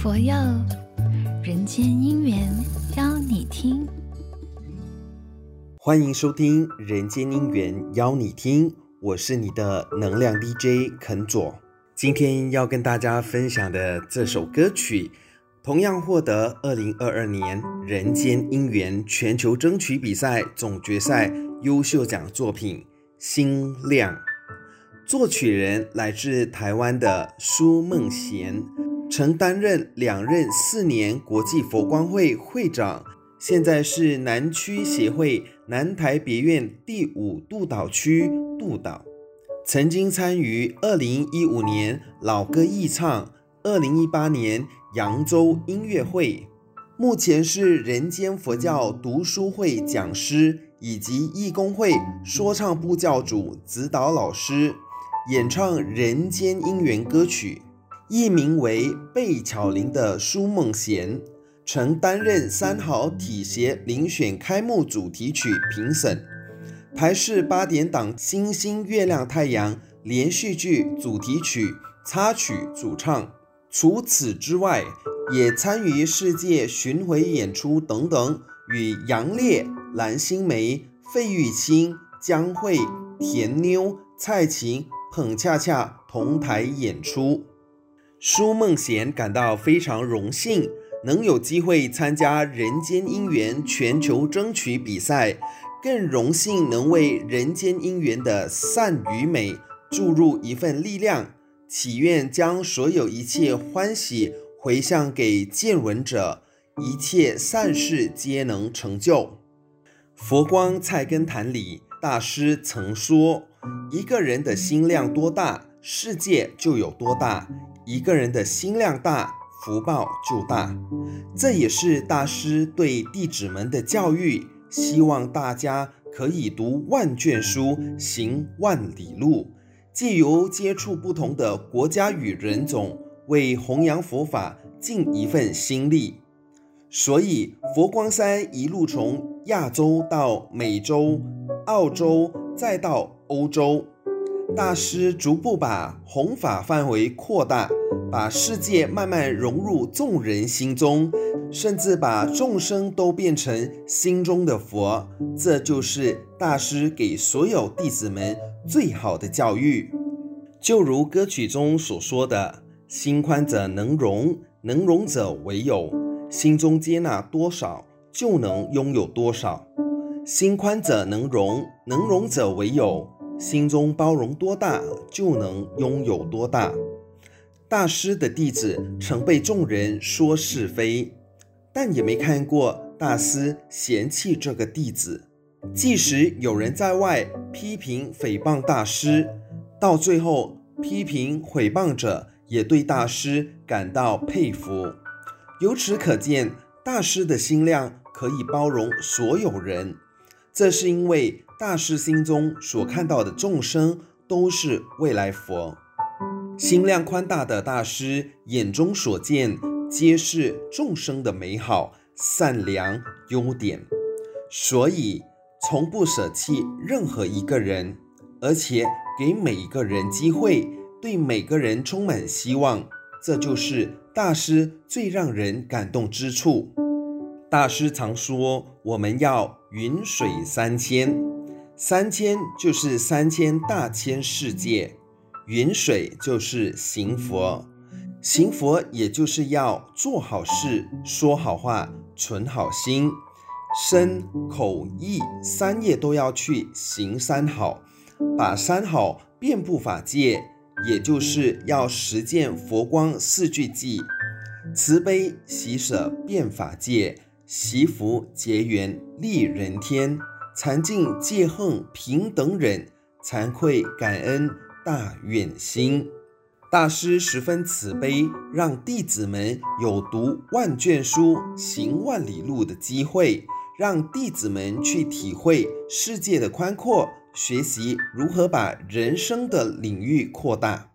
佛佑，人间因缘邀你听。欢迎收听《人间因缘邀你听》，我是你的能量 DJ 肯佐。今天要跟大家分享的这首歌曲，同样获得二零二二年人间因缘全球争取比赛总决赛优秀奖作品《心亮》，作曲人来自台湾的苏梦贤，曾担任两任四年国际佛光会会长，现在是南区协会南台别院第五督导区督导。曾经参与二零一五年老歌艺唱、二零一八年扬州音乐会，目前是人间佛教读书会讲师以及义工会说唱部教主指导老师，演唱《人间姻缘》歌曲。艺名为贝巧玲的苏梦贤，曾担任三好体协遴选开幕主题曲评审。台视八点档《星星月亮太阳》连续剧主题曲插曲主唱，除此之外，也参与世界巡回演出等等，与杨烈、蓝心湄、费玉清、江蕙、甜妞、蔡琴、彭恰恰同台演出。苏梦贤感到非常荣幸，能有机会参加人间因缘全球争取比赛。更荣幸能为人间因缘的善与美注入一份力量，祈愿将所有一切欢喜回向给见闻者，一切善事皆能成就。佛光菜根谭里，大师曾说：“一个人的心量多大，世界就有多大；一个人的心量大，福报就大。”这也是大师对弟子们的教育。希望大家可以读万卷书，行万里路，借由接触不同的国家与人种，为弘扬佛法尽一份心力。所以，佛光山一路从亚洲到美洲、澳洲，再到欧洲。大师逐步把弘法范围扩大，把世界慢慢融入众人心中，甚至把众生都变成心中的佛。这就是大师给所有弟子们最好的教育。就如歌曲中所说的：“心宽者能容，能容者为有。心中接纳多少，就能拥有多少。心宽者能容，能容者为有。”心中包容多大，就能拥有多大。大师的弟子曾被众人说是非，但也没看过大师嫌弃这个弟子。即使有人在外批评诽谤大师，到最后批评诽谤者也对大师感到佩服。由此可见，大师的心量可以包容所有人。这是因为大师心中所看到的众生都是未来佛，心量宽大的大师眼中所见皆是众生的美好、善良、优点，所以从不舍弃任何一个人，而且给每一个人机会，对每个人充满希望。这就是大师最让人感动之处。大师常说：“我们要。”云水三千，三千就是三千大千世界，云水就是行佛，行佛也就是要做好事、说好话、存好心，身口意三业都要去行三好，把三好遍布法界，也就是要实践佛光四句偈：慈悲喜舍遍法界。惜福结缘利人天，禅净戒恨平等忍，惭愧感恩大愿心。大师十分慈悲，让弟子们有读万卷书、行万里路的机会，让弟子们去体会世界的宽阔，学习如何把人生的领域扩大。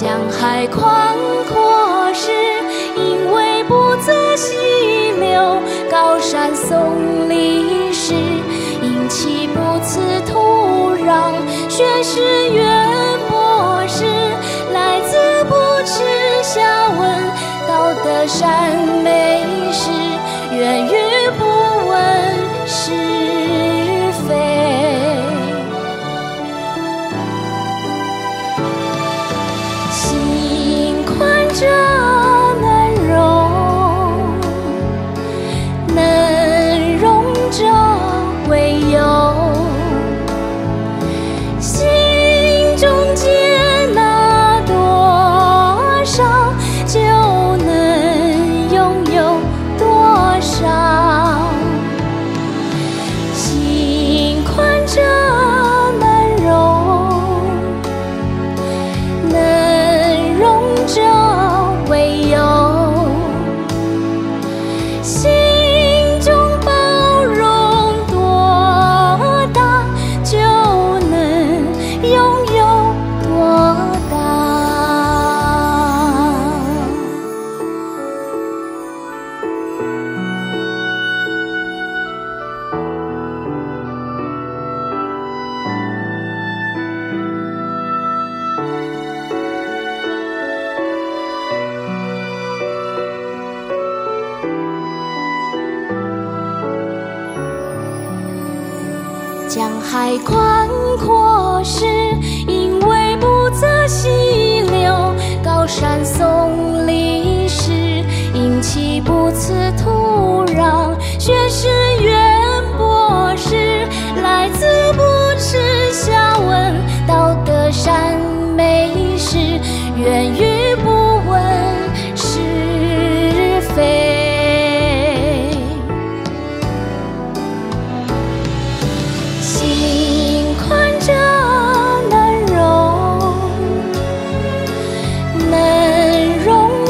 江海宽阔是，因为不择细流，高山耸立时，因其不辞土壤。宣誓远海宽阔是，因为不择细流，高山耸立时，阴气不辞土壤。学识渊博是，来自不耻下问，道德善美事，源于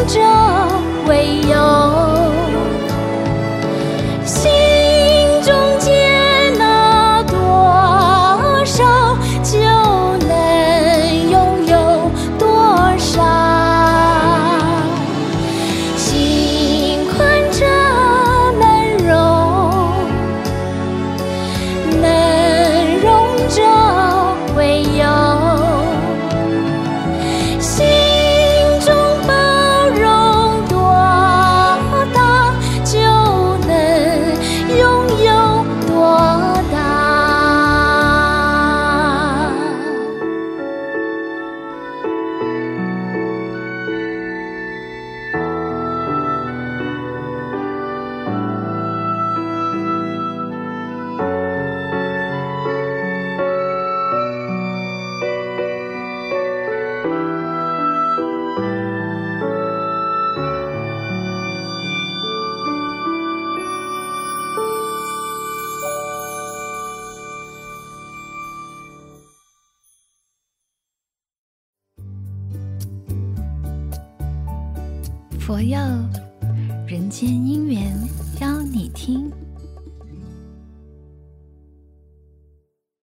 这佛佑人间姻缘邀你听。